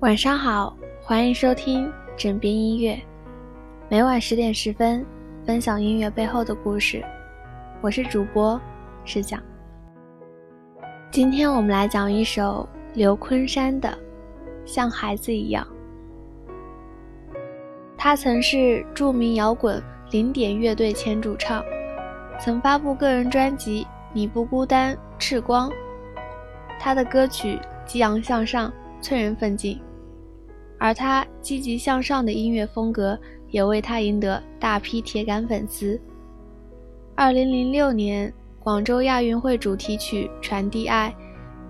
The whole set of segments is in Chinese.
晚上好，欢迎收听枕边音乐，每晚十点十分分享音乐背后的故事。我是主播石讲。今天我们来讲一首刘昆山的《像孩子一样》。他曾是著名摇滚零点乐队前主唱，曾发布个人专辑《你不孤单》《赤光》。他的歌曲激昂向上，催人奋进。而他积极向上的音乐风格也为他赢得大批铁杆粉丝。二零零六年广州亚运会主题曲《传递爱》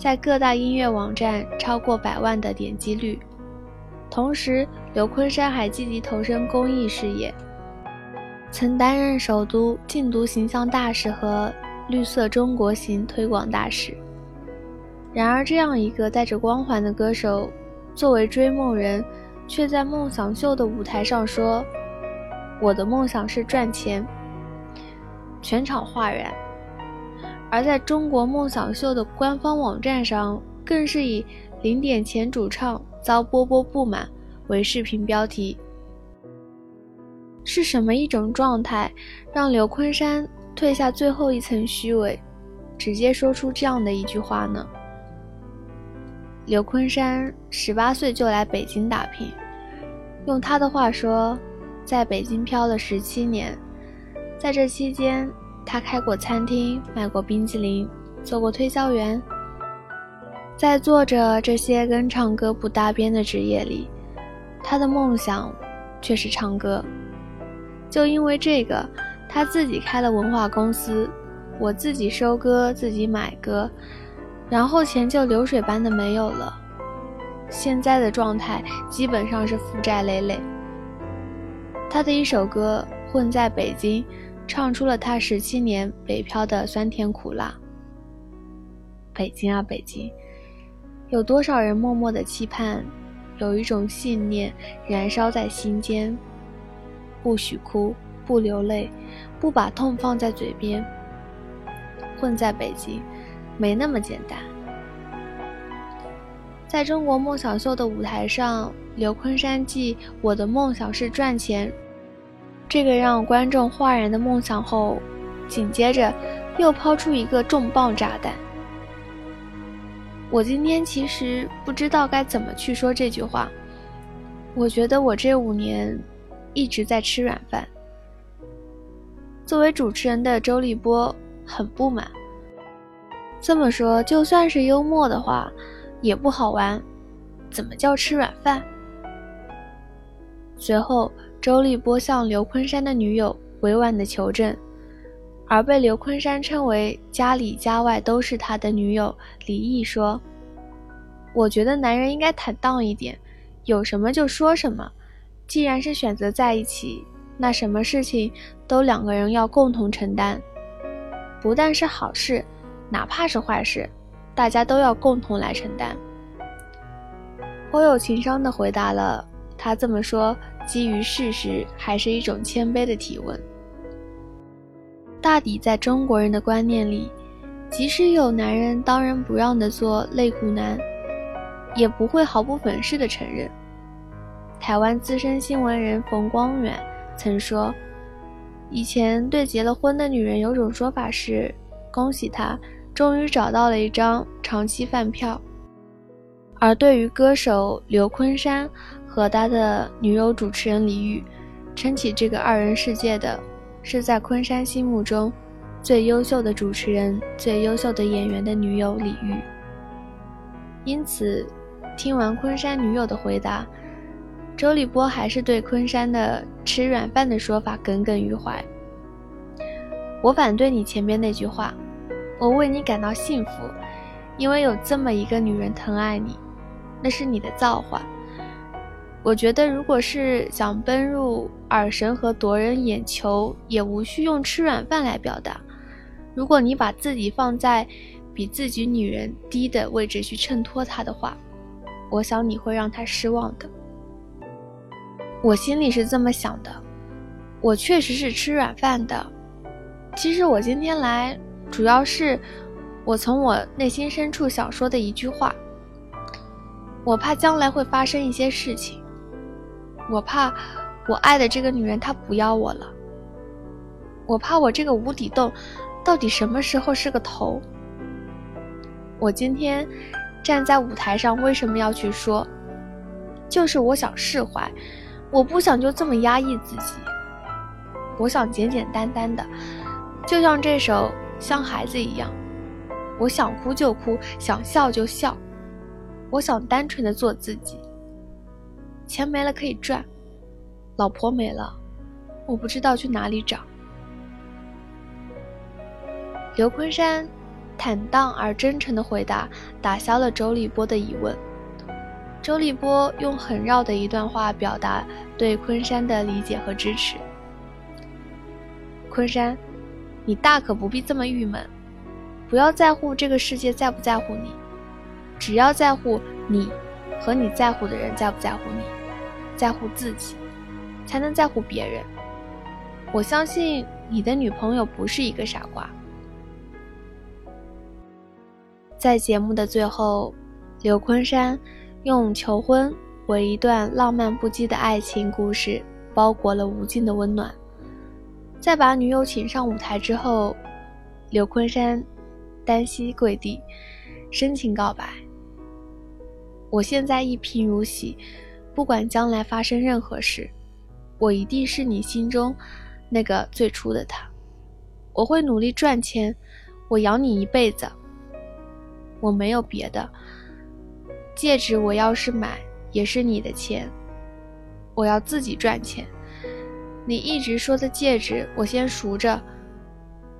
在各大音乐网站超过百万的点击率。同时，刘昆山还积极投身公益事业，曾担任首都禁毒形象大使和绿色中国行推广大使。然而，这样一个带着光环的歌手。作为追梦人，却在梦想秀的舞台上说：“我的梦想是赚钱。”全场哗然。而在中国梦想秀的官方网站上，更是以“零点前主唱遭波波不满”为视频标题。是什么一种状态，让刘昆山褪下最后一层虚伪，直接说出这样的一句话呢？刘昆山十八岁就来北京打拼，用他的话说，在北京漂了十七年，在这期间，他开过餐厅，卖过冰激凌，做过推销员。在做着这些跟唱歌不搭边的职业里，他的梦想却是唱歌。就因为这个，他自己开了文化公司，我自己收歌，自己买歌。然后钱就流水般的没有了，现在的状态基本上是负债累累。他的一首歌《混在北京》，唱出了他十七年北漂的酸甜苦辣。北京啊北京，有多少人默默的期盼，有一种信念燃烧在心间，不许哭，不流泪，不把痛放在嘴边。混在北京。没那么简单。在中国梦想秀的舞台上，刘昆山继“我的梦想是赚钱”这个让观众哗然的梦想后，紧接着又抛出一个重磅炸弹。我今天其实不知道该怎么去说这句话。我觉得我这五年一直在吃软饭。作为主持人的周立波很不满。这么说，就算是幽默的话，也不好玩。怎么叫吃软饭？随后，周立波向刘昆山的女友委婉的求证，而被刘昆山称为家里家外都是他的女友李毅说：“我觉得男人应该坦荡一点，有什么就说什么。既然是选择在一起，那什么事情都两个人要共同承担，不但是好事。”哪怕是坏事，大家都要共同来承担。颇有情商的回答了他这么说，基于事实，还是一种谦卑的提问。大抵在中国人的观念里，即使有男人当仁不让的做肋骨男，也不会毫不粉饰的承认。台湾资深新闻人冯光远曾说，以前对结了婚的女人有种说法是，恭喜她。终于找到了一张长期饭票，而对于歌手刘昆山和他的女友主持人李玉，撑起这个二人世界的，是在昆山心目中最优秀的主持人、最优秀的演员的女友李玉。因此，听完昆山女友的回答，周立波还是对昆山的吃软饭的说法耿耿于怀。我反对你前面那句话。我为你感到幸福，因为有这么一个女人疼爱你，那是你的造化。我觉得，如果是想奔入耳神和夺人眼球，也无需用吃软饭来表达。如果你把自己放在比自己女人低的位置去衬托她的话，我想你会让她失望的。我心里是这么想的，我确实是吃软饭的。其实我今天来。主要是，我从我内心深处想说的一句话：我怕将来会发生一些事情，我怕我爱的这个女人她不要我了，我怕我这个无底洞到底什么时候是个头。我今天站在舞台上，为什么要去说？就是我想释怀，我不想就这么压抑自己，我想简简单单的，就像这首《像孩子一样》，我想哭就哭，想笑就笑。我想单纯的做自己。钱没了可以赚，老婆没了，我不知道去哪里找。刘昆山坦荡而真诚的回答，打消了周立波的疑问。周立波用很绕的一段话表达对昆山的理解和支持。昆山，你大可不必这么郁闷，不要在乎这个世界在不在乎你。只要在乎你和你在乎的人在不在乎你，在乎自己，才能在乎别人。我相信你的女朋友不是一个傻瓜。在节目的最后，刘昆山用求婚为一段浪漫不羁的爱情故事包裹了无尽的温暖。在把女友请上舞台之后，刘昆山单膝跪地，深情告白。我现在一贫如洗，不管将来发生任何事，我一定是你心中那个最初的他。我会努力赚钱，我养你一辈子。我没有别的，戒指我要是买也是你的钱，我要自己赚钱。你一直说的戒指我先赎着，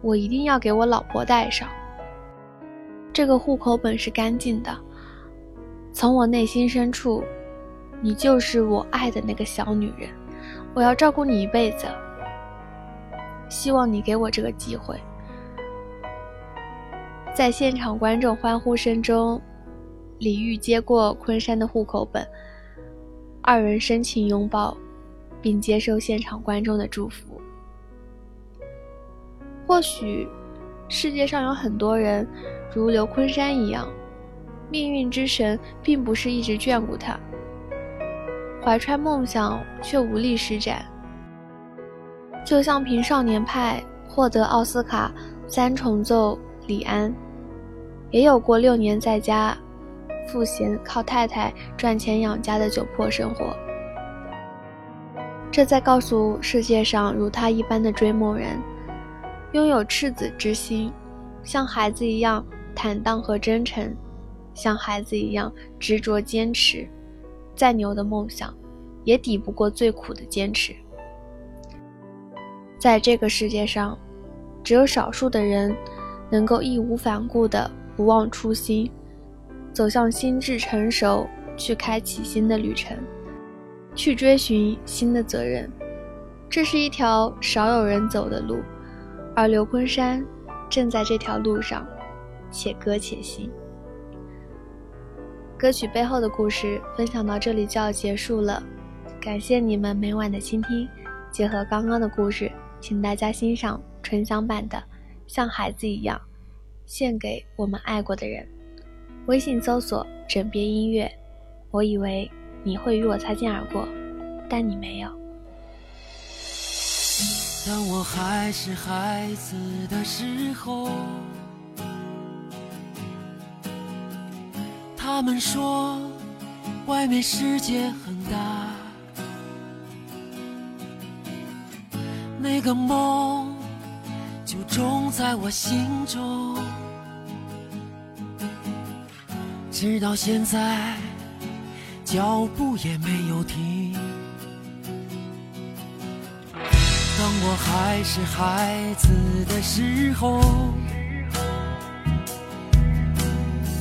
我一定要给我老婆戴上。这个户口本是干净的。从我内心深处，你就是我爱的那个小女人，我要照顾你一辈子。希望你给我这个机会。在现场观众欢呼声中，李玉接过昆山的户口本，二人深情拥抱，并接受现场观众的祝福。或许，世界上有很多人如刘昆山一样。命运之神并不是一直眷顾他，怀揣梦想却无力施展。就像凭《少年派》获得奥斯卡三重奏李安，也有过六年在家赋闲靠太太赚钱养家的窘迫生活。这在告诉世界上如他一般的追梦人，拥有赤子之心，像孩子一样坦荡和真诚。像孩子一样执着坚持，再牛的梦想，也抵不过最苦的坚持。在这个世界上，只有少数的人，能够义无反顾的不忘初心，走向心智成熟，去开启新的旅程，去追寻新的责任。这是一条少有人走的路，而刘昆山正在这条路上，且歌且行。歌曲背后的故事分享到这里就要结束了，感谢你们每晚的倾听。结合刚刚的故事，请大家欣赏纯享版的《像孩子一样》，献给我们爱过的人。微信搜索“枕边音乐”。我以为你会与我擦肩而过，但你没有。当我还是孩子的时候。他们说，外面世界很大，那个梦就种在我心中，直到现在，脚步也没有停。当我还是孩子的时候。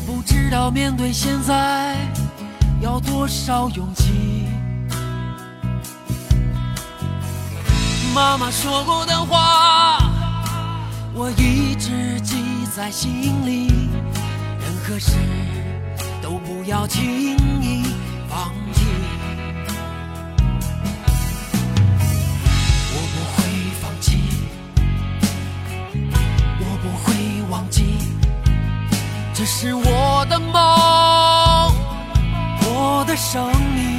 不知道面对现在要多少勇气？妈妈说过的话，我一直记在心里。任何事都不要轻易放弃。我不会放弃，我不会忘记。这是我的梦，我的生命。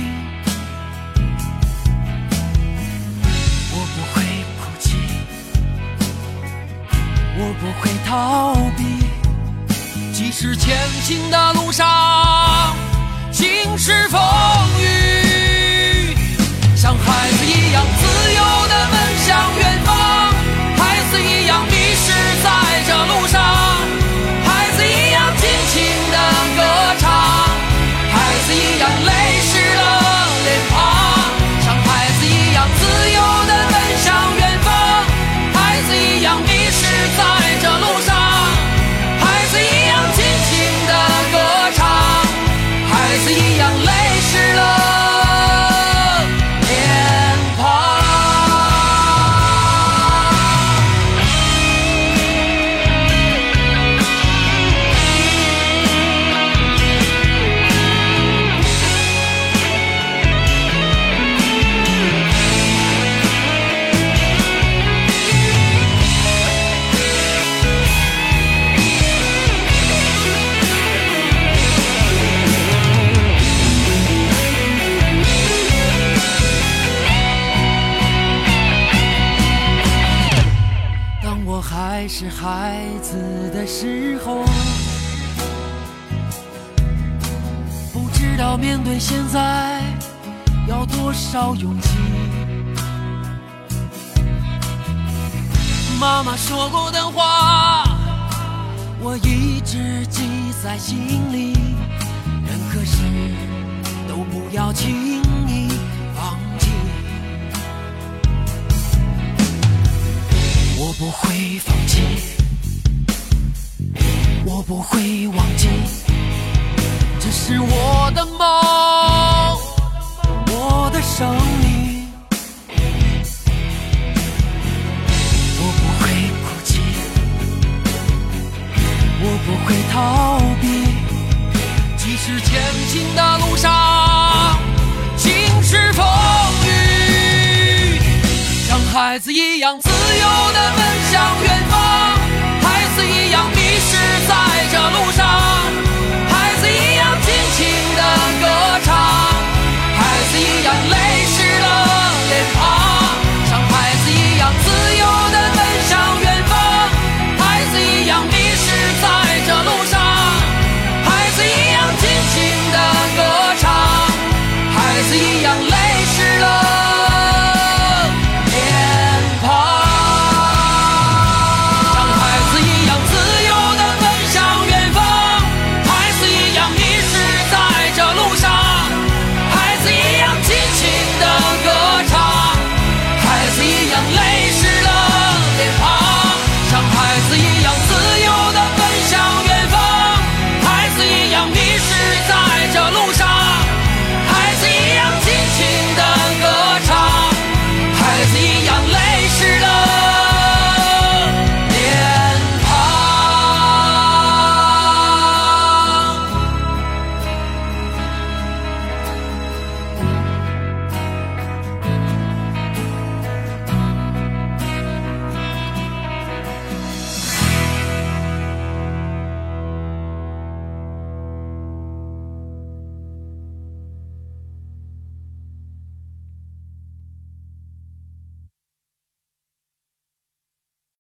我不会哭泣，我不会逃避，即使前行的路上的奔是孩子的时候，不知道面对现在要多少勇气。妈妈说过的话，我一直记在心里，任何事都不要轻不会放弃，我不会忘记，这是我的梦，我的生命。我不会哭泣，我不会逃避，即使前进的路上尽是风雨。像孩子一样自由的奔向远方孩子一样迷失在这路上。